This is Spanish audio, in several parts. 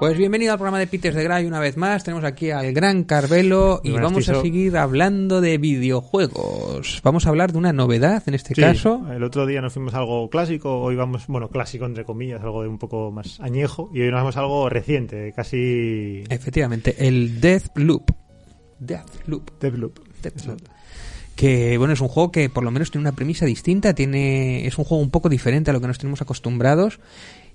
Pues bienvenido al programa de Peters de Gray una vez más. Tenemos aquí al gran Carvelo y vamos a seguir hablando de videojuegos. Vamos a hablar de una novedad en este Sí, caso. el otro día nos fuimos a algo clásico, hoy vamos, bueno, clásico entre comillas, algo de un poco más añejo, y hoy nos vamos a algo reciente, casi Efectivamente, el Deathloop. Deathloop. Deathloop. Deathloop. Que bueno, es un juego que por lo menos tiene una premisa distinta, tiene es un juego un poco diferente a lo que nos tenemos acostumbrados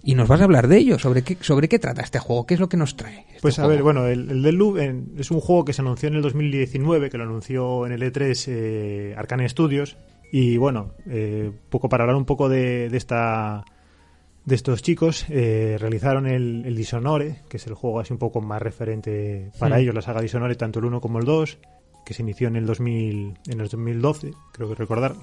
y nos vas a hablar de ello, sobre qué sobre qué trata este juego, qué es lo que nos trae. este Pues a juego? ver, bueno, el, el en- es un juego que se anunció en el 2019, que lo anunció en el E3 eh, Arcane Studios, y bueno, eh, poco para hablar un poco de, de esta de estos chicos, eh, realizaron el, el Dishonored, que es el juego así un poco más referente para Hmm. ellos, la saga Dishonored, tanto el 1 como el 2, que se inició en el 2000, en el 2012, creo que recordar.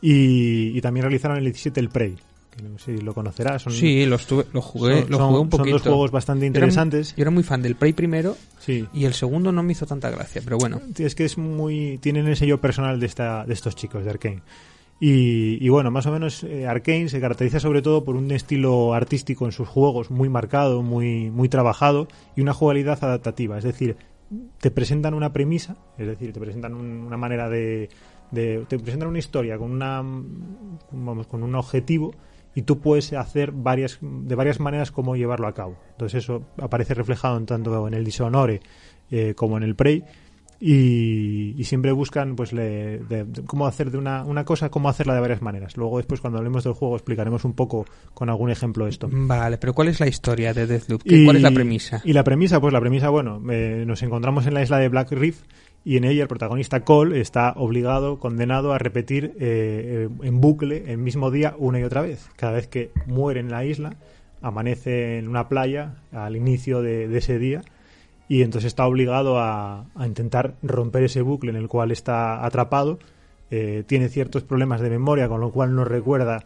Y, y también realizaron el 17 el Prey, que no sé si lo conocerás. Son, Sí, lo, estuve- lo jugué, son- lo son- jugué un son poquito. dos juegos bastante Yo era muy- interesantes. Yo era muy fan del Prey primero Sí. y el segundo no me hizo tanta gracia, pero bueno. Es que es muy. Tienen el sello personal de, esta, de estos chicos de Arkane. Y, y bueno, más o menos eh, Arkane se caracteriza sobre todo por un estilo artístico en sus juegos muy marcado, muy, muy trabajado y una jugabilidad adaptativa. Es decir, te presentan una premisa, es decir, te presentan un- una manera de, de- Te presentan una historia con, una, vamos, con un objetivo y tú puedes hacer varias de varias maneras cómo llevarlo a cabo. Entonces eso aparece reflejado en tanto en el Dishonored eh, como en el Prey y, y siempre buscan pues le- de- de cómo hacer de una, una cosa cómo hacerla de varias maneras luego después cuando hablemos del juego explicaremos un poco con algún ejemplo esto Vale, pero ¿cuál es la historia de Deathloop? ¿Qué- ¿Cuál es la premisa? y la premisa pues la premisa bueno eh, nos encontramos en la isla de Black Reef y en ella el protagonista Cole está obligado condenado a repetir eh, eh, en bucle el mismo día una y otra vez cada vez que muere en la isla amanece en una playa al inicio de, ese día y entonces está obligado a, a intentar romper ese bucle en el cual está atrapado. Eh, tiene ciertos problemas de memoria, con lo cual no recuerda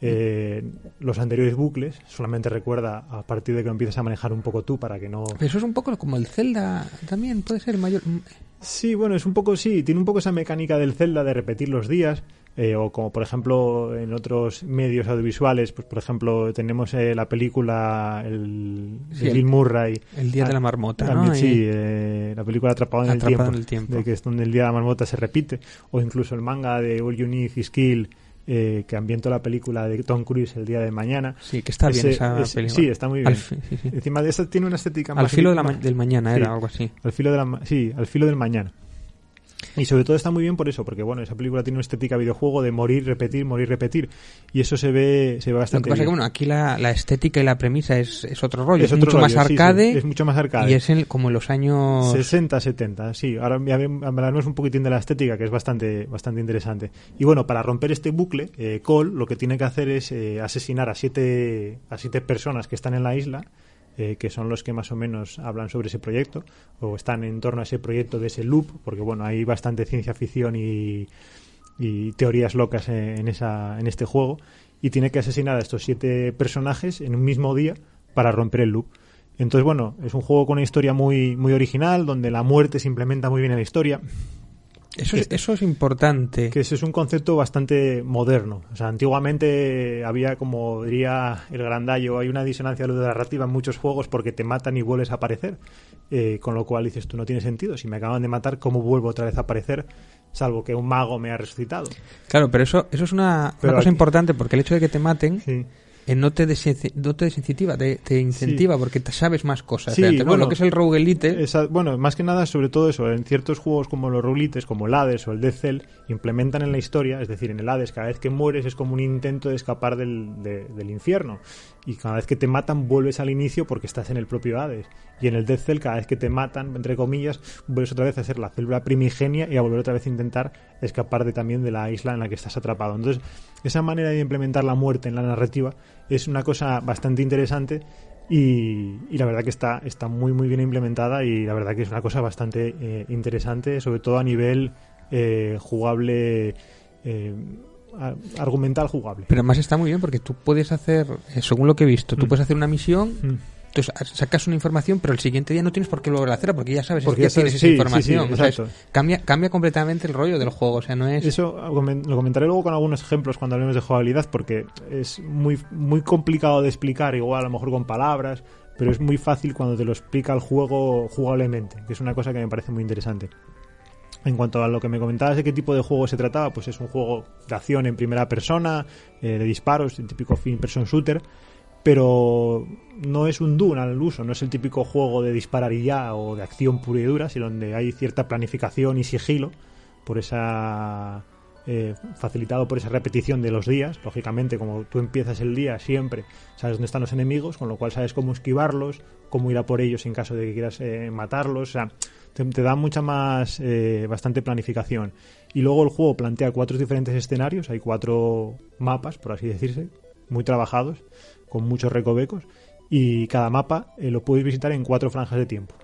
eh, los anteriores bucles, solamente recuerda a partir de que empiezas a manejar un poco tú para que no... Eso es un poco como el Zelda también, puede ser mayor. Sí, bueno, es un poco, sí, tiene un poco esa mecánica del Zelda de repetir los días, eh, o como por ejemplo en otros medios audiovisuales, pues por ejemplo tenemos eh, la película el, Sí, de el- Bill Murray. El día de la marmota, ¿no? Sí, Y- eh, la película Atrapado en, Atrapado el, en tiempo, el tiempo. de que es donde el día de la marmota se repite, o incluso el manga de All You Need is Kill, eh, que ambientó la película de Tom Cruise el día de mañana. Sí, que está bien Ese- esa ese- película. Sí, está muy bien. Fi- sí, sí. Encima de eso tiene una estética Al más- filo de la ma- del mañana Sí. era algo así. al filo de la sí, al filo del mañana. Y sobre todo está muy bien por eso, porque bueno, esa película tiene una estética videojuego de morir, repetir, morir, repetir. Y eso se ve, se ve Lo que bastante pasa es que bueno, aquí la, la estética y la premisa es, es otro rollo, es, otro mucho más rollo, sí, sí, arcade, es mucho más arcade. y es en- como en los años 60, 70, sí. Ahora hablaremos un poquitín de la estética, que es bastante, bastante interesante. Y bueno, para romper este bucle, eh, Cole lo que tiene que hacer es eh, asesinar a siete, a siete personas que están en la isla, eh, que son los que más o menos hablan sobre ese proyecto, o están en torno a ese proyecto de ese loop, porque bueno, hay bastante ciencia ficción y, teorías locas en, esa, en este juego. Y tiene que asesinar a estos siete personajes en un mismo día para romper el loop. Entonces, bueno, es un juego con una historia muy, muy original, donde la muerte se implementa muy bien en la historia. Eso es, eso es importante. Que ese es un concepto bastante moderno. O sea, antiguamente había, como diría el grandallo, hay una disonancia de la narrativa en muchos juegos porque te matan y vuelves a aparecer. Eh, con lo cual dices, tú no tiene sentido. Si me acaban de matar, ¿cómo vuelvo otra vez a aparecer? Salvo que un mago me ha resucitado. Claro, pero eso, eso es una, una cosa aquí- importante porque el hecho de que te maten Sí. No, te no te desincentiva, te, te incentiva porque te sabes más cosas. Sí, bueno. lo que es el roguelite, Esa- bueno, más que nada, sobre todo eso, en ciertos juegos como los Rulites, como el Hades o el Dead Cell, implementan en la historia, es decir, en el Hades, cada vez que mueres es como un intento de escapar del, de- del infierno. Y cada vez que te matan, vuelves al inicio porque estás en el propio Hades. Y en el Dead Cell, cada vez que te matan, entre comillas, vuelves otra vez a ser la célula primigenia y a volver otra vez a intentar escapar de, también de la isla en la que estás atrapado. Entonces, esa manera de implementar la muerte en la narrativa es una cosa bastante interesante y, y la verdad que está, está muy muy bien implementada y la verdad que es una cosa bastante eh, interesante, sobre todo a nivel eh, jugable, eh, argumental jugable. pero además está muy bien porque tú puedes hacer, eh, según lo que he visto, tú Mm. puedes hacer una misión, Mm. Entonces a- sacas una información, pero el siguiente día no tienes por qué volver a hacerla porque ya sabes Porque que ya sabes- tienes esa sí, sí, sí, información. o sea, es- exacto. cambia, cambia completamente el rollo del juego, o sea, no es... Eso lo comentaré luego con algunos ejemplos cuando hablemos de jugabilidad porque es muy, muy complicado de explicar, igual a lo mejor con palabras, pero es muy fácil cuando te lo explica el juego jugablemente, que es una cosa que me parece muy interesante. En cuanto a lo que me comentabas de qué tipo de juego se trataba, pues es un juego de acción en primera persona, eh, de disparos, el típico fin person shooter, pero no es un Doom al uso, no es el típico juego de disparar y ya o de acción pura y dura, sino donde hay cierta planificación y sigilo por esa eh, facilitado por esa repetición de los días, lógicamente como tú empiezas el día siempre sabes dónde están los enemigos, con lo cual sabes cómo esquivarlos, cómo ir a por ellos en caso de que quieras eh, matarlos, o sea, te, te da mucha más, eh, bastante planificación. Y luego el juego plantea cuatro diferentes escenarios, hay cuatro mapas, por así decirse, muy trabajados, con muchos recovecos, y cada mapa eh, lo puedes visitar en cuatro franjas de tiempo.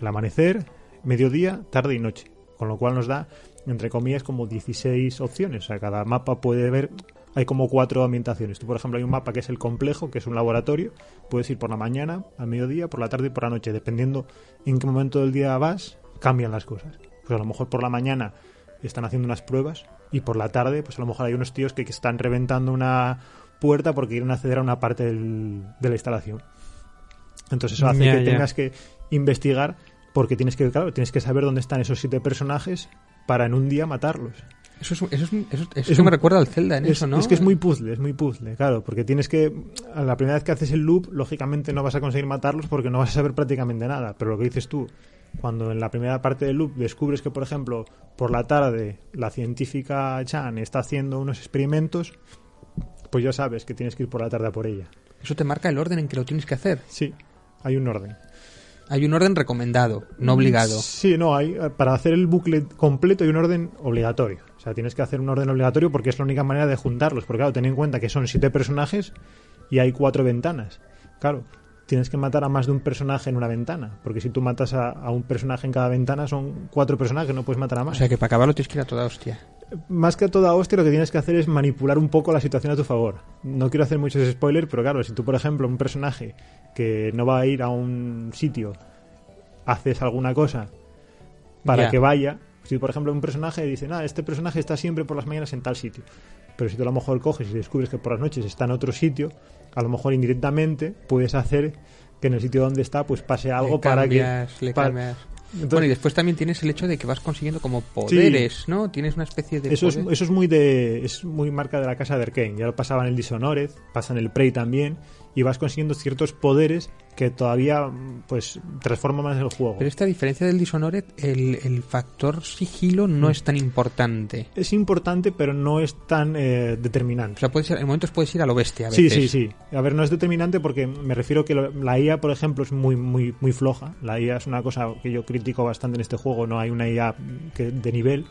El amanecer, mediodía, tarde y noche. Con lo cual nos da, entre comillas, como 16 opciones. O sea, cada mapa puede ver, hay como cuatro ambientaciones. Tú, por ejemplo, hay un mapa que es el complejo, que es un laboratorio. Puedes ir por la mañana, al mediodía, por la tarde y por la noche. Dependiendo en qué momento del día vas, cambian las cosas. Pues a lo mejor por la mañana están haciendo unas pruebas y por la tarde, pues a lo mejor hay unos tíos que están reventando una puerta porque quieren acceder a una parte del- de la instalación. Entonces eso hace que tengas que investigar porque tienes que, claro, tienes que saber dónde están esos siete personajes para en un día matarlos. Eso, es, eso, es, eso, eso Es un- me recuerda al Zelda en Es, eso, ¿no? es que es muy puzzle, es muy puzzle, claro, porque tienes que, a la primera vez que haces el loop, lógicamente no vas a conseguir matarlos porque no vas a saber prácticamente nada, pero lo que dices tú, cuando en la primera parte del loop descubres que, por ejemplo, por la tarde la científica Chan está haciendo unos experimentos, pues ya sabes que tienes que ir por la tarde a por ella. Eso te marca el orden en que lo tienes que hacer. Sí, hay un orden. Hay un orden recomendado, no obligado. Sí, no, hay, para hacer el bucle completo hay un orden obligatorio. O sea, tienes que hacer un orden obligatorio porque es la única manera de juntarlos. Porque claro, ten en cuenta que son siete personajes y hay cuatro ventanas. Claro, tienes que matar a más de un personaje en una ventana. Porque si tú matas a, a un personaje en cada ventana son cuatro personajes, no puedes matar a O más. sea que para acabarlo tienes que ir a toda hostia. Más que a toda hostia, lo que tienes que hacer es manipular un poco la situación a tu favor. No quiero hacer muchos spoilers, pero claro, si tú, por ejemplo, un personaje que no va a ir a un sitio, haces alguna cosa para que vaya. Si, por ejemplo, un personaje dice, nada, este personaje está siempre por las mañanas en tal sitio. Pero si tú a lo mejor coges y descubres que por las noches está en otro sitio, a lo mejor indirectamente puedes hacer que en el sitio donde está pues pase algo Le para que... le pa- cambias. Entonces- bueno, y después también tienes el hecho de que vas consiguiendo como poderes, ¿no? Tienes una especie de... Eso es, poder. eso es muy de es muy marca de la casa de Arkane. Ya lo pasaba en el Dishonored, pasa en el Prey también, y vas consiguiendo ciertos poderes que todavía pues transforman más el juego. Pero esta diferencia del Dishonored, el, el factor sigilo Mm. no es tan importante. Es importante, pero no es tan eh, O determinante. sea, puedes ir, en momentos puedes ir a lo bestia a Sí, sí, sí. A ver, no es determinante porque me refiero que lo- la IA, por ejemplo, es muy, muy, muy floja. La IA es una cosa que yo critico bastante en este juego. No hay una IA que, de nivel.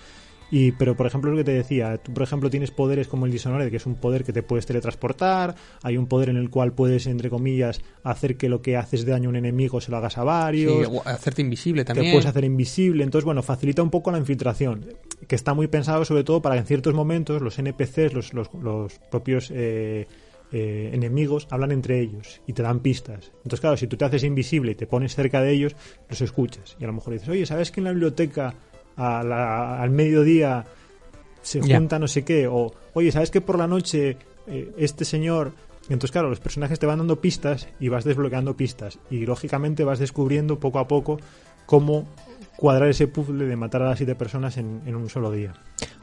Y, pero, por ejemplo, lo que te decía, tú, por ejemplo, tienes poderes como el Dishonored, que es un poder que te puedes teletransportar. Hay un poder en el cual puedes, entre comillas, hacer que lo que haces de daño a un enemigo se lo hagas a Sí, varios o hacerte invisible te también. puedes hacer invisible. Entonces, bueno, facilita un poco la infiltración, que está muy pensado sobre todo para que en ciertos momentos los NPCs, los, los, los propios eh, eh, enemigos, hablan entre ellos y te dan pistas. Entonces, claro, si tú te haces invisible y te pones cerca de ellos, los escuchas. Y a lo mejor dices, oye, ¿sabes que en la biblioteca a la- al mediodía se junta no sé qué? O, oye, ¿sabes que por la noche eh, este señor... Entonces, claro, los personajes te van dando pistas y vas desbloqueando pistas. Y lógicamente vas descubriendo poco a poco cómo cuadrar ese puzzle de matar a las siete personas en, en un solo día.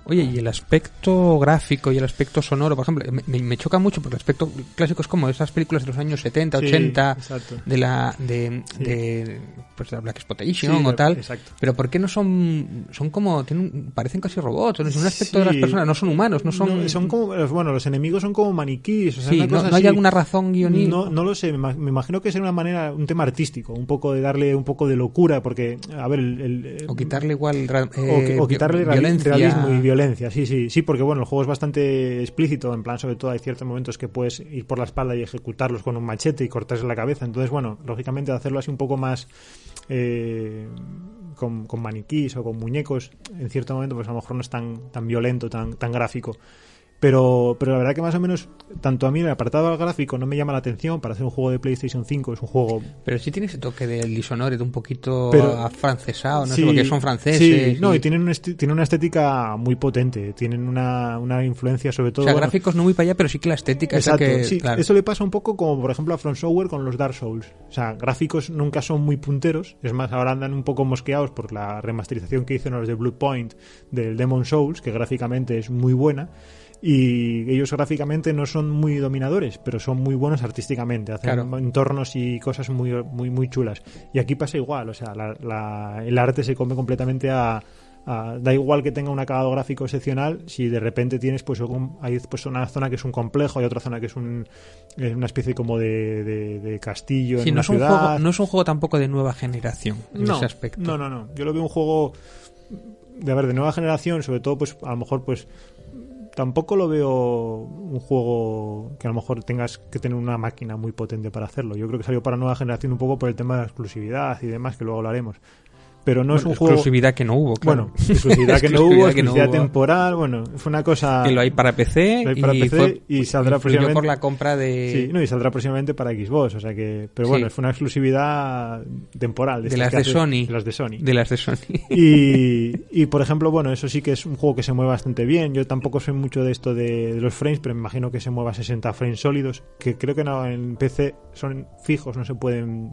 Oye, y el aspecto gráfico y el aspecto sonoro, por ejemplo, me, me choca mucho porque el aspecto clásico es como esas películas de los años 70, Sí, 80, exacto. de la de, Sí. de pues de la Black Exploitation Sí, o tal. exacto. Pero ¿por qué no son son como tienen parecen casi robots, no es un aspecto de las personas, no son humanos, no son No, son como, bueno, los enemigos son como maniquís. O sea, una no, cosa no hay así. alguna razón guioní. No, no lo sé, me ima- me imagino que es una manera, un tema artístico, un poco de darle un poco de locura, porque, a ver, el, el- o quitarle igual o, eh, o quitarle violencia. realismo y violencia, sí, sí, sí, porque bueno, el juego es bastante explícito, en plan, sobre todo hay ciertos momentos que puedes ir por la espalda y ejecutarlos con un machete y cortarse la cabeza, entonces bueno, lógicamente hacerlo así un poco más eh, con, con maniquís o con muñecos, en cierto momento pues a lo mejor no es tan, tan violento, tan, tan gráfico. Pero, pero la verdad que más o menos, tanto a mí el apartado gráfico no me llama la atención para hacer un juego de PlayStation 5, es un juego Pero sí tiene ese toque del Dishonored un poquito Pero- afrancesado, no Sí, sé, porque son franceses. Sí, no, y- y tienen, un tienen una estética muy potente. Tienen una, una influencia sobre o todo. sea, bueno, gráficos no muy para allá, pero sí que la estética esa Exacto, que sí, claro. eso le pasa un poco como por ejemplo a From Software con los Dark Souls. O sea, gráficos nunca son muy punteros, es más, ahora andan un poco mosqueados por la remasterización que hicieron los de Blue Point del Demon Souls, que gráficamente es muy buena. Y ellos gráficamente no son muy dominadores, pero son muy buenos artísticamente. Hacen Claro. entornos y cosas muy, muy, muy chulas. Y aquí pasa igual, o sea, la- la- el arte se come completamente a, a- da igual que tenga un acabado gráfico excepcional si de repente tienes pues, un- hay pues una zona que es un complejo hay otra zona que es un, una especie como de, de- de castillo Sí, en no una es, un ciudad juego, no es un juego tampoco de nueva generación en no, ese aspecto. no no no yo lo veo un juego de a ver de nueva generación sobre todo pues a lo mejor pues tampoco lo veo un juego que a lo mejor tengas que tener una máquina muy potente para hacerlo. Yo creo que salió para nueva generación un poco por el tema de la exclusividad y demás, que luego hablaremos. Pero no es un juego... exclusividad que no hubo, claro. Bueno, exclusividad que no Exclusividad hubo, que no exclusividad hubo. temporal, bueno, fue una cosa... que lo hay para PC, Lo hay para y, PC fue- y saldrá próximamente- por la compra de, Sí, no, y saldrá próximamente para Xbox, o sea que... Pero Sí. bueno, fue una exclusividad temporal. de las de Sony. De las de Sony. de las de Sony. Y, y, por ejemplo, bueno, eso sí que es un juego que se mueve bastante bien. Yo tampoco soy mucho de esto de, de los frames, pero me imagino que se mueva a 60 frames sólidos, que creo que no, en PC son fijos, no se pueden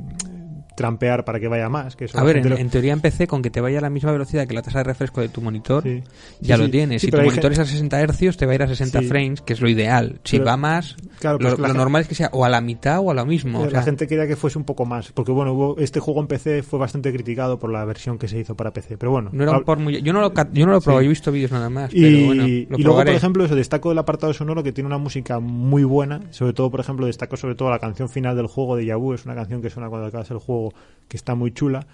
trampear para que vaya más. Que eso A ver, en, lo- en teoría en PC, con que te vaya a la misma velocidad que la tasa de refresco de tu monitor, Sí. ya Sí, lo tienes. Si tu monitor es a 60 Hz, te va a ir a 60 Sí. frames, que es lo ideal. Si Pero- va más, Claro, pues lo, gen- normal es que sea o a la mitad o a lo mismo. o la gente quería que fuese un poco más, porque bueno, hubo- este juego en PC fue bastante criticado por la versión que se hizo para PC, pero bueno. no era un port muy- yo no lo, yo no lo he probado, yo he visto vídeos nada más. Y, pero bueno, lo y luego, por ejemplo, eso destaco el apartado sonoro que tiene una música muy buena. Sobre todo, por ejemplo, destaco sobre todo la canción final del juego de Yabu. Es una canción que suena cuando acabas el juego que está muy chula.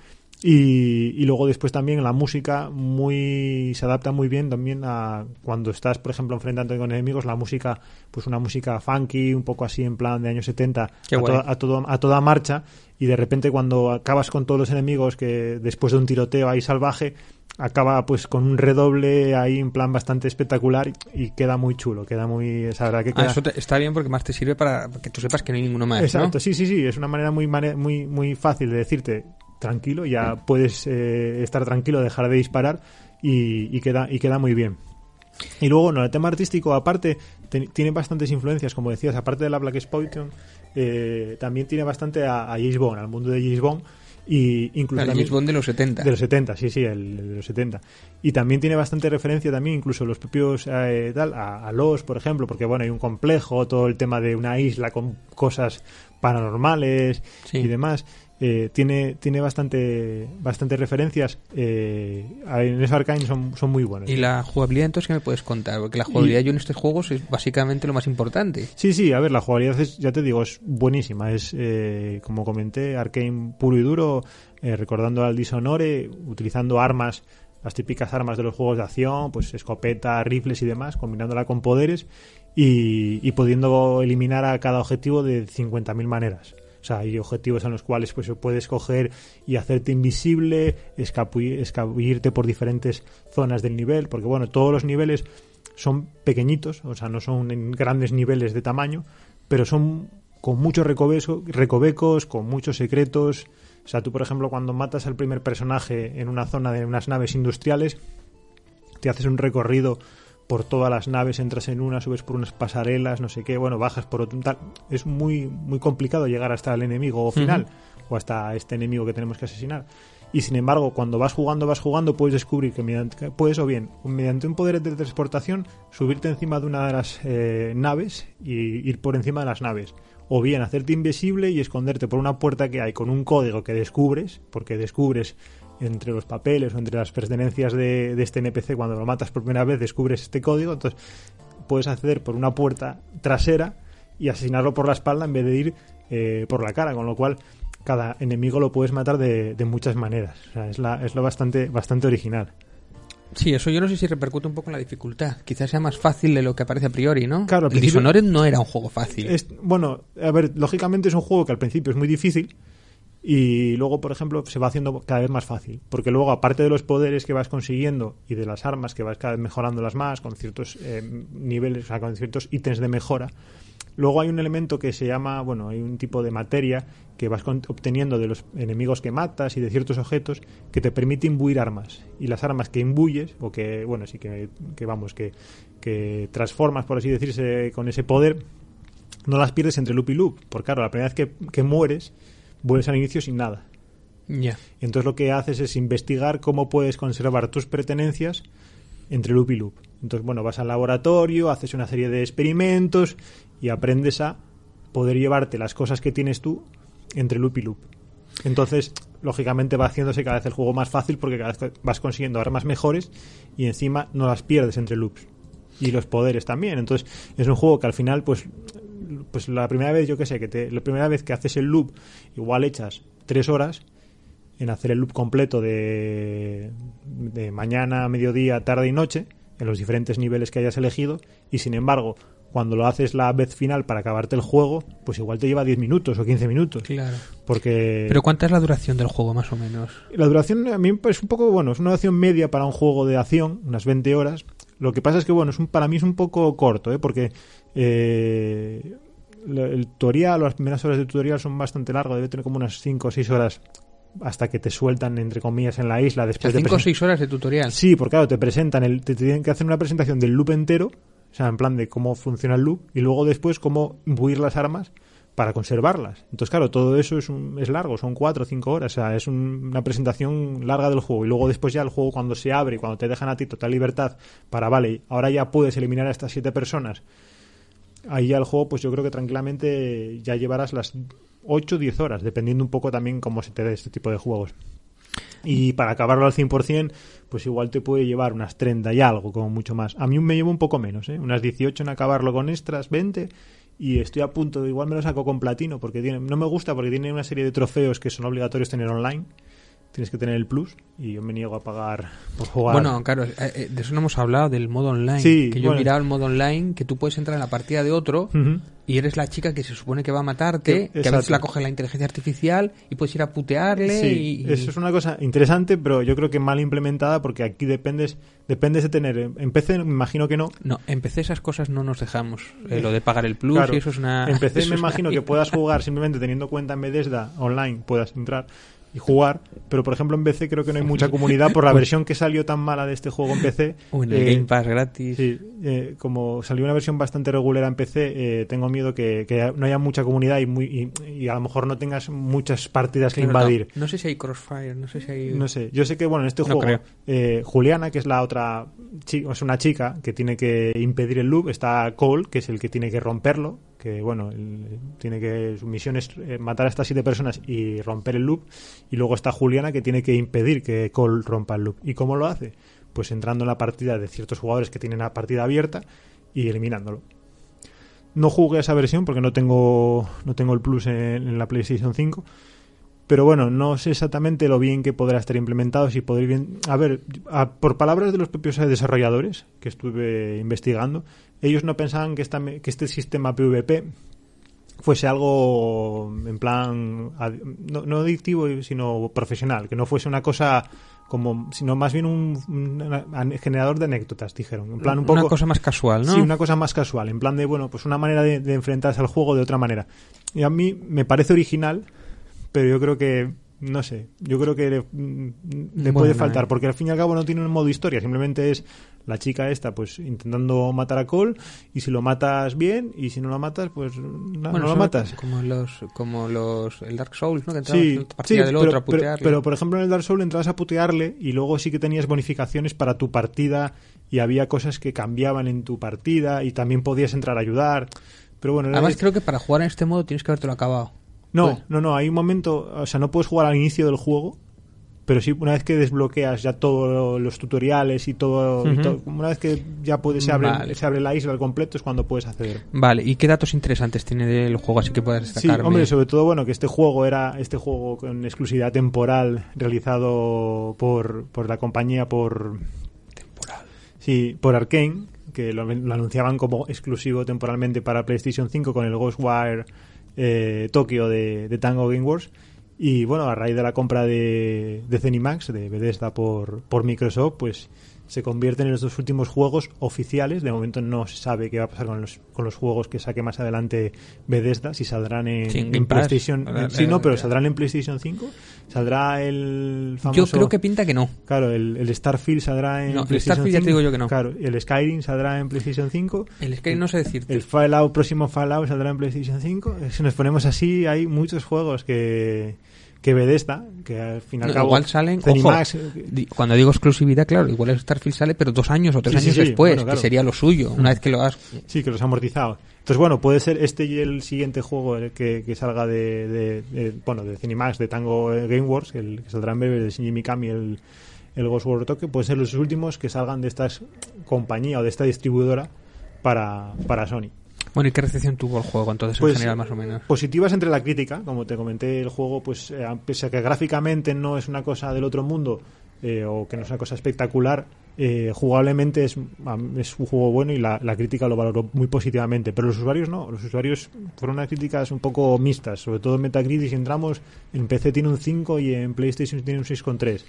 Y, y luego después también la música muy se adapta muy bien también a cuando estás, por ejemplo, enfrentando con enemigos, la música, pues una música funky, un poco así en plan de años 70, Qué a, a, todo, a toda marcha. Y de repente cuando acabas con todos los enemigos, que después de un tiroteo ahí salvaje, acaba pues con un redoble ahí en plan bastante espectacular y, queda muy chulo, queda muy, esa verdad que Ah, queda... eso te- está bien porque más te sirve para que tú sepas que no hay ninguno más. ¿no? Exacto, sí, sí, sí, es una manera muy muy muy fácil de decirte tranquilo, ya puedes eh, estar tranquilo, dejar de disparar y, y queda y queda muy bien. Y luego, no, el tema artístico, aparte, te- tiene bastantes influencias, como decías, aparte de la Black Exploitation, eh, también tiene bastante a, a James Bond, al mundo de James Bond, y incluso también- James Bond de los 70. de los 70, sí, sí, el, el de los 70. Y también tiene bastante referencia también, incluso los propios eh, tal, a, a los, por ejemplo, porque bueno, hay un complejo, todo el tema de una isla con cosas paranormales Sí. y demás. Eh, tiene tiene bastante bastante referencias eh, en eso Arkane son, son muy buenos Y la jugabilidad, entonces, ¿qué me puedes contar? Porque la jugabilidad yo en estos juegos es básicamente lo más importante. Sí, sí, a ver, la jugabilidad es, ya te digo, es buenísima. Es, eh, como comenté, arcane puro y duro, eh, recordando al Dishonored, utilizando armas, las típicas armas de los juegos de acción, pues escopeta, rifles y demás, combinándola con poderes y, y pudiendo eliminar a cada objetivo de 50.000 maneras. Sea, hay objetivos en los cuales pues puedes coger y hacerte invisible, escabullirte por diferentes zonas del nivel, porque bueno, todos los niveles son pequeñitos, o sea, no son en grandes niveles de tamaño, pero son con muchos recovecos, con muchos secretos. O sea, tú, por ejemplo, cuando matas al primer personaje en una zona de unas naves industriales, te haces un recorrido por todas las naves, entras en una, subes por unas pasarelas, no sé qué, bueno, bajas por otro tal. Es muy, muy complicado llegar hasta el enemigo final o hasta este enemigo que tenemos que asesinar. y sin embargo cuando vas jugando vas jugando puedes descubrir que mediante, puedes o bien mediante un poder de transportación subirte encima de una de las eh, naves y ir por encima de las naves o bien hacerte invisible y esconderte por una puerta que hay con un código que descubres porque descubres entre los papeles o entre las pertenencias de, de este NPC cuando lo matas por primera vez descubres este código entonces puedes acceder por una puerta trasera y asesinarlo por la espalda en vez de ir eh, por la cara, con lo cual cada enemigo lo puedes matar de, de muchas maneras. O sea, es, la, es lo bastante, bastante original. Sí, eso yo no sé si repercute un poco en la dificultad. Quizás sea más fácil de lo que aparece a priori, ¿no? Claro, al el Dishonored no era un juego fácil. Es, bueno, a ver, lógicamente es un juego que al principio es muy difícil y luego, por ejemplo, se va haciendo cada vez más fácil. Porque luego, aparte de los poderes que vas consiguiendo y de las armas que vas cada vez mejorándolas más, con ciertos eh, niveles, o sea, con ciertos ítems de mejora, luego hay un elemento que se llama, bueno, hay un tipo de materia que vas obteniendo de los enemigos que matas y de ciertos objetos que te permite imbuir armas. Y las armas que imbuyes, o que, bueno, sí que, que vamos, que, que transformas, por así decirse, con ese poder, no las pierdes entre loop y loop. Porque claro, la primera vez que, que mueres, vuelves al inicio sin nada. Entonces lo que haces es investigar cómo puedes conservar tus pertenencias entre loop y loop. Entonces, bueno, vas al laboratorio, haces una serie de experimentos y aprendes a poder llevarte las cosas que tienes tú entre loop y loop. Entonces, lógicamente va haciéndose cada vez el juego más fácil porque cada vez vas consiguiendo armas mejores y encima no las pierdes entre loops. Y los poderes también. Entonces, es un juego que al final, pues, pues la primera vez, yo que sé, que te, la primera vez que haces el loop, igual echas tres horas en hacer el loop completo de, de mañana, mediodía, tarde y noche, en los diferentes niveles que hayas elegido, y sin embargo, cuando lo haces la vez final para acabarte el juego, pues igual te lleva 10 minutos o 15 minutos. Claro. Porque Pero ¿cuánta es la duración del juego, más o menos? la duración a mí me parece un poco, bueno, es una duración media para un juego de acción, unas 20 horas. Lo que pasa es que, bueno, es un, para mí es un poco corto, ¿eh? porque eh, el tutorial, las primeras horas de tutorial son bastante largas, debe tener como unas 5 o 6 horas hasta que te sueltan, entre comillas, en la isla. O Después de 5 o presen- 6 horas de tutorial. Sí, porque claro, te presentan, el, te tienen que hacer una presentación del loop entero, o sea, en plan de cómo funciona el loop, y luego después cómo imbuir las armas para conservarlas. Entonces, claro, todo eso es, un- es largo, son cuatro o cinco horas, o sea, es un- una presentación larga del juego. Y luego después ya el juego cuando se abre cuando te dejan a ti total libertad para, vale, ahora ya puedes eliminar a estas siete personas, ahí ya el juego, pues yo creo que tranquilamente ya llevarás las 8 o 10 horas, dependiendo un poco también cómo se te dé este tipo de juegos. Y para acabarlo al 100%, pues igual te puede llevar unas 30 y algo, como mucho más. A mí me llevo un poco menos, ¿eh? unas 18 en acabarlo con extras, 20. Y estoy a punto, de, igual me lo saco con platino, porque tiene, no me gusta porque tiene una serie de trofeos que son obligatorios tener online. Tienes que tener el plus y yo me niego a pagar por jugar. Bueno, claro, eh, eh, de eso no hemos hablado, del modo online. Sí, que yo bueno. he mirado el modo online, que tú puedes entrar en la partida de otro Ujú. y eres la chica que se supone que va a matarte, Que- que a veces la coge la inteligencia artificial y puedes ir a putearle Sí, y... eso es una cosa interesante, pero yo creo que mal implementada porque aquí dependes, dependes de tener. En PC me imagino que no. No, en PC esas cosas no nos dejamos. Eh, lo de pagar el plus Claro, y eso es una... En PC me es una imagino que puedas jugar simplemente teniendo cuenta en Bethesda online, puedas entrar y jugar, pero por ejemplo en PC creo que no hay mucha comunidad por la versión que salió tan mala de este juego en PC. O en el eh, Game Pass gratis. Sí, eh, como salió una versión bastante regulera en PC, eh, tengo miedo que, que no haya mucha comunidad y, muy, y, y a lo mejor no tengas muchas partidas que no, invadir. No, sé si hay Crossfire, no sé si hay... No sé, yo sé que bueno, en este No juego eh, Juliana, que es la otra chica, es una chica que tiene que impedir el loop, está Cole, que es el que tiene que romperlo, que bueno, tiene que su misión es eh, matar a estas siete personas y romper el loop, y luego está Juliana que tiene que impedir que Cole rompa el loop. ¿Y cómo lo hace? Pues entrando en la partida de ciertos jugadores que tienen la partida abierta y eliminándolo. No jugué esa versión porque no tengo no tengo el plus en, la PlayStation 5, pero bueno, no sé exactamente lo bien que podrá estar implementado, si podré bien... A ver, a- por palabras de los propios desarrolladores que estuve investigando, ellos no pensaban que, esta, que este sistema PvP fuese algo en plan no, no adictivo sino profesional que no fuese una cosa como sino más bien un, generador de anécdotas dijeron en plan un poco Una cosa más casual, ¿no? Sí, una cosa más casual, en plan de, bueno, pues una manera de, de enfrentarse al juego de otra manera. Y a mí me parece original, pero yo creo que no sé, yo creo que le, le puede faltar, eh. porque al fin y al cabo no tiene un modo historia, simplemente es la chica esta pues intentando matar a Cole y si lo matas bien y si no lo matas pues na- Bueno, no lo matas. Como los, como los, el Dark Souls, ¿no? Que entrabas Sí, en la partida sí, del pero, otro a pero- putearle. pero, por ejemplo en el Dark Souls entrabas a putearle y luego sí que tenías bonificaciones para tu partida y había cosas que cambiaban en tu partida y también podías entrar a ayudar. Pero bueno, Además, creo que para jugar en este modo tienes que habértelo acabado. no, Pues- no, no, hay un momento, o sea, no puedes jugar al inicio del juego, pero sí una vez que desbloqueas ya todos los tutoriales y todo, y todo- una vez que ya puedes, se abre, Vale. se abre la isla al completo es cuando puedes acceder. Vale, ¿y qué datos interesantes tiene del juego así que puedas Sí, destacarme? hombre, sobre todo, bueno, que este juego era este juego con exclusividad temporal realizado por, por la compañía por Temporal. sí, por Arkane, que lo, lo anunciaban como exclusivo temporalmente para PlayStation 5 con el Ghostwire eh, Tokyo de, de Tango Gameworks. Y bueno, a raíz de la compra de, de Zenimax, de Bethesda por, por Microsoft, pues se convierten en los dos últimos juegos oficiales. De momento no se sabe qué va a pasar con los, con los juegos que saque más adelante Bethesda, si saldrán en, Sí, en. PlayStation. Eh, sí, no, pero saldrán en PlayStation 5. Saldrá el famoso. Yo creo que pinta que no. Claro, el, el Starfield saldrá en No, el PlayStation Starfield ya te 5. digo yo que no. Claro, el Skyrim saldrá en PlayStation 5. El Skyrim no sé decirte. El Fallout, próximo Fallout saldrá en PlayStation 5. Eh, Si nos ponemos así, hay muchos juegos que, que Bethesda, que al fin y al No, cabo... igual salen, Zenimax, ojo, eh, cuando digo exclusividad, claro, igual el Starfield sale, pero dos años o tres Sí, años sí, después, bueno, claro. que sería lo suyo, una vez que lo has... Sí, que los ha amortizado. Entonces, bueno, puede ser este y el siguiente juego el que, que salga de, de- de- bueno, de Cinemax, de Tango eh, Gameworks, el que saldrá en breve de Shinji Mikami, el, el Ghost World Tokyo, pueden ser los últimos que salgan de esta compañía o de esta distribuidora para, para Sony. Bueno, ¿y qué recepción tuvo el juego entonces Pues, en general más o menos? Positivas entre la crítica, como te comenté, el juego, pues eh, pese a que gráficamente no es una cosa del otro mundo eh, o que no es una cosa espectacular, eh, jugablemente es, es un juego bueno y la, la crítica lo valoró muy positivamente. Pero los usuarios no, los usuarios fueron unas críticas un poco mixtas, sobre todo en Metacritic. Si entramos, en PC tiene un 5 y en PlayStation tiene un 6,3.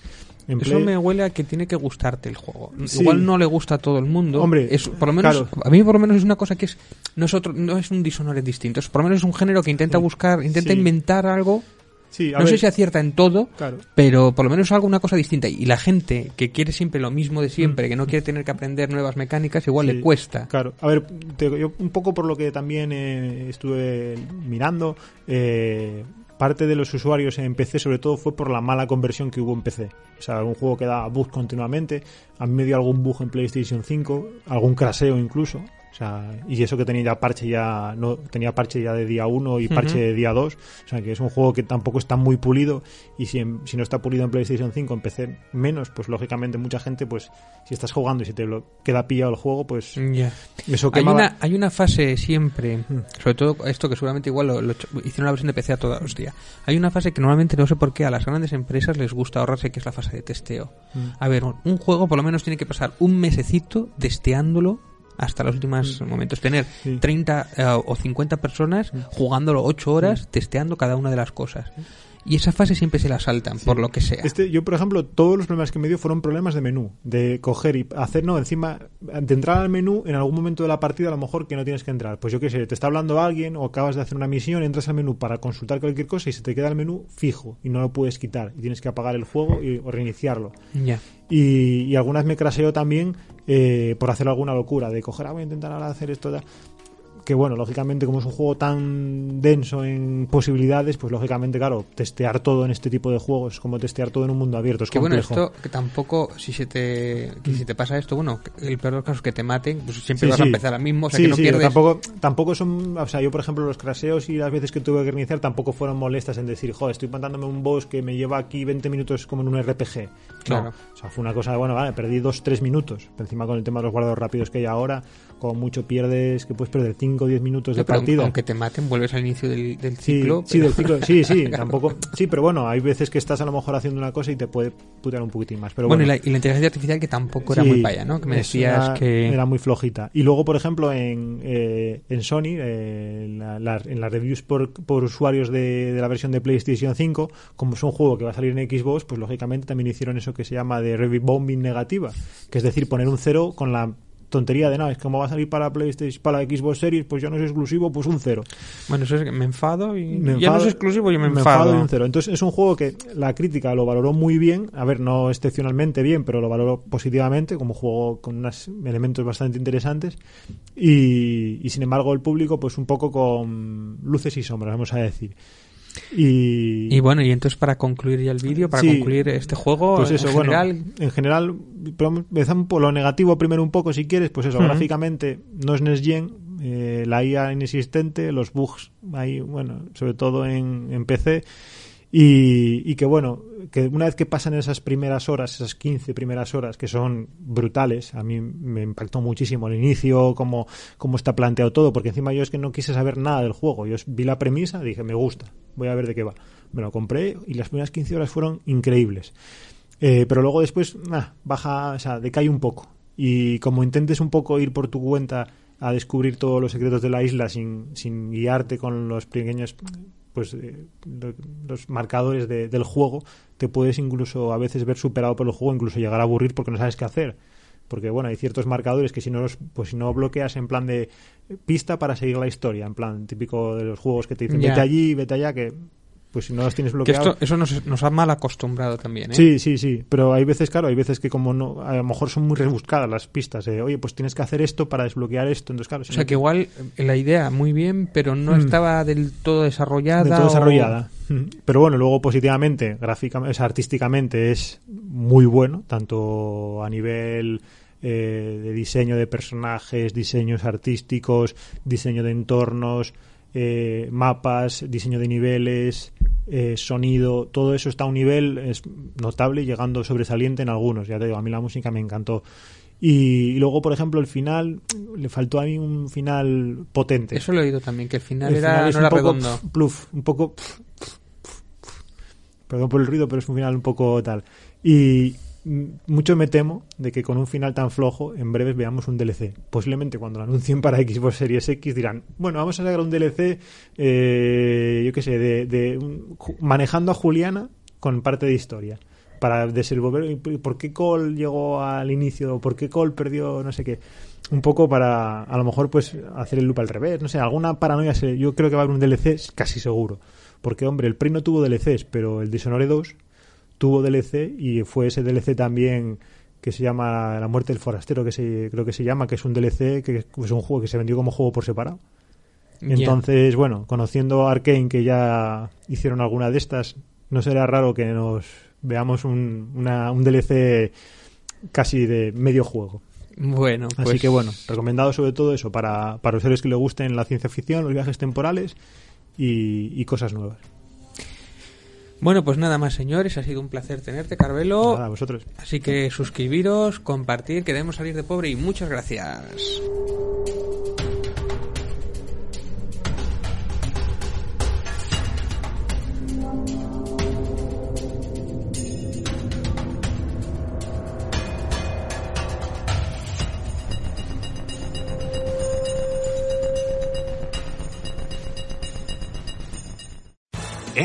En Eso Play- me huele a que tiene que gustarte el juego. Sí. Igual no le gusta a todo el mundo. Hombre, es, por lo menos, claro. a mí por lo menos es una cosa que es no es otro, no es un Dishonored distinto. Es por lo menos es un género que intenta buscar, intenta Sí. inventar algo. Sí, a No sé si acierta en todo, Claro. pero por lo menos algo una cosa distinta. Y la gente que quiere siempre lo mismo de siempre, Mm. que no quiere tener que aprender nuevas mecánicas, igual Sí, le cuesta. Claro, a ver, te- yo un poco por lo que también eh, estuve mirando, eh, parte de los usuarios en PC sobre todo fue por la mala conversión que hubo en PC. O sea, algún juego que da bugs continuamente, a mí me dio algún bug en PlayStation 5, algún craseo incluso. O sea, y eso que tenía ya parche ya no tenía parche ya de día 1 y parche de día 2, o sea que es un juego que tampoco está muy pulido y si, en- si no está pulido en PlayStation 5, en PC menos, pues lógicamente mucha gente pues si estás jugando y se te lo queda pillado el juego, pues eso Hay quemaba- una, hay una fase siempre, sobre todo esto que seguramente igual lo, hicieron la versión de PC a toda hostia. Hay una fase que normalmente no sé por qué a las grandes empresas les gusta ahorrarse, que es la fase de testeo. Mm. A ver, un juego por lo menos tiene que pasar un mesecito testeándolo hasta los últimos momentos. Tener Mm. Sí. Mm. 30 eh, o 50 personas jugándolo 8 horas, testeando cada una de las cosas. Y esa fase siempre se la saltan, por lo que sea. Este, yo, por ejemplo, todos los problemas que me dio fueron problemas de menú. De coger y hacer, no, encima, de entrar al menú en algún momento de la partida, a lo mejor que no tienes que entrar. Pues yo qué sé, te está hablando alguien o acabas de hacer una misión, entras al menú para consultar cualquier cosa y se te queda el menú fijo y no lo puedes quitar. Y tienes que apagar el juego y, o reiniciarlo. Ya. Y, y algunas me craseo también eh, por hacer alguna locura, de coger, ah, voy a intentar ahora hacer esto. da- Que bueno, lógicamente, como es un juego tan denso en posibilidades, pues lógicamente, claro, testear todo en este tipo de juegos es como testear todo en un mundo abierto. Es Que bueno, complejo. esto que tampoco, si se te que si te pasa esto, bueno, el peor de los casos es que te maten, pues siempre Sí, vas a empezar al mismo, o sea Sí, que no pierdes. Tampoco, tampoco son. O sea, yo, por ejemplo, los craseos y las veces que tuve que reiniciar tampoco fueron molestas en decir, joder, estoy matándome un boss que me lleva aquí 20 minutos como en un RPG. Claro. No. O sea, fue una cosa de, bueno, vale, perdí 2-3 minutos. Encima con el tema de los guardados rápidos que hay ahora, como mucho pierdes, que puedes perder 5 o 10 minutos de pero partida. aunque te maten, vuelves al inicio del, del Sí, ciclo. sí, pero- del ciclo. Sí, sí, tampoco. Sí, pero bueno, hay veces que estás a lo mejor haciendo una cosa y te puede putear un poquitín más. Pero bueno, bueno, y, la, y la inteligencia artificial que tampoco era Sí, muy paya, ¿no? Que me decías era, que... era muy flojita. Y luego, por ejemplo, en, eh, en Sony, eh, en, la- la- en las reviews por, por usuarios de, de la versión de PlayStation 5, como es un juego que va a salir en Xbox, pues lógicamente también hicieron eso que se llama de review bombing negativa, que es decir, poner un cero con la tontería de nada, es como va a salir para PlayStation, para Xbox Series, pues ya no es exclusivo, pues un cero. Bueno, eso es que me enfado y Me ya no es enfado- exclusivo, yo me, me enfado. enfado y un cero. Entonces es un juego que la crítica lo valoró muy bien, a ver, no excepcionalmente bien, pero lo valoró positivamente como juego con unos elementos bastante interesantes y, y sin embargo el público pues un poco con luces y sombras, vamos a decir. Y, Y bueno, y entonces para concluir ya el vídeo, para Sí. concluir este juego, pues eso, en bueno, general, en general, empezamos por lo negativo primero un poco si quieres, pues eso, gráficamente no es Gen, eh, la IA inexistente, los bugs ahí, bueno, sobre todo en, en PC, y, y que bueno, que una vez que pasan esas primeras horas, esas 15 primeras horas, que son brutales, a mí me impactó muchísimo al inicio, cómo, cómo está planteado todo, porque encima yo es que no quise saber nada del juego, yo vi la premisa, dije, me gusta, voy a ver de qué va. Me lo compré y las primeras 15 horas fueron increíbles. Eh, pero luego después ah, baja, o sea, decae un poco. Y como intentes un poco ir por tu cuenta a descubrir todos los secretos de la isla sin, sin guiarte con los pequeños pues eh, lo- los marcadores de- del juego, te puedes incluso a veces ver superado por el juego, incluso llegar a aburrir porque no sabes qué hacer. Porque bueno, hay ciertos marcadores que si no los, pues si no bloqueas en plan de pista para seguir la historia, en plan típico de los juegos que te dicen vete allí, vete allá, que pues si no los tienes que bloqueados. esto, eso nos, nos ha mal acostumbrado también, ¿eh? Sí, sí, sí, pero hay veces, claro, hay veces que como no, a lo mejor son muy rebuscadas las pistas, de, oye, pues tienes que hacer esto para desbloquear esto, entonces claro, si O sea no que igual eh, la idea muy bien, pero no Mm. estaba del todo desarrollada. de todo o- desarrollada. Mm. Pero bueno, luego positivamente, gráficamente, o sea, artísticamente es muy bueno, tanto a nivel eh, de diseño de personajes, diseños artísticos, diseño de entornos, eh, mapas, diseño de niveles, eh, sonido, todo eso está a un nivel es notable, llegando sobresaliente en algunos. Ya te digo, a mí la música me encantó. Y, y luego, por ejemplo, el final, le faltó a mí un final potente. Eso lo he oído también, que el final, El era, final es no un era poco redondo. pf, pluf, un poco pf, pf, perdón por el ruido pero es un final un poco tal y mucho me temo de que con un final tan flojo en breves veamos un DLC posiblemente cuando lo anuncien para Xbox Series X dirán bueno vamos a sacar un DLC eh, yo qué sé de, manejando a Juliana con parte de historia para desenvolver por qué Cole llegó al inicio por qué Cole perdió no sé qué un poco para a lo mejor pues hacer el loop al revés no sé alguna paranoia yo creo que va a haber un DLC casi seguro. Porque hombre el Prey no tuvo DLCs pero el Dishonored 2 tuvo DLC y fue ese DLC también que se llama La muerte del forastero que se creo que se llama que es un DLC que es un juego que se vendió como juego por separado entonces, bueno, conociendo a Arkane que ya hicieron alguna de estas, no será raro que nos veamos un, una- un DLC casi de medio juego. Bueno, pues Así que bueno, recomendado sobre todo eso para, para los seres que le gusten la ciencia ficción, los viajes temporales y, y cosas nuevas. Bueno, pues nada más, señores. Ha sido un placer tenerte, Carvelo. Nada, a vosotros. Así que suscribiros, compartir, que debemos salir de pobre y muchas gracias.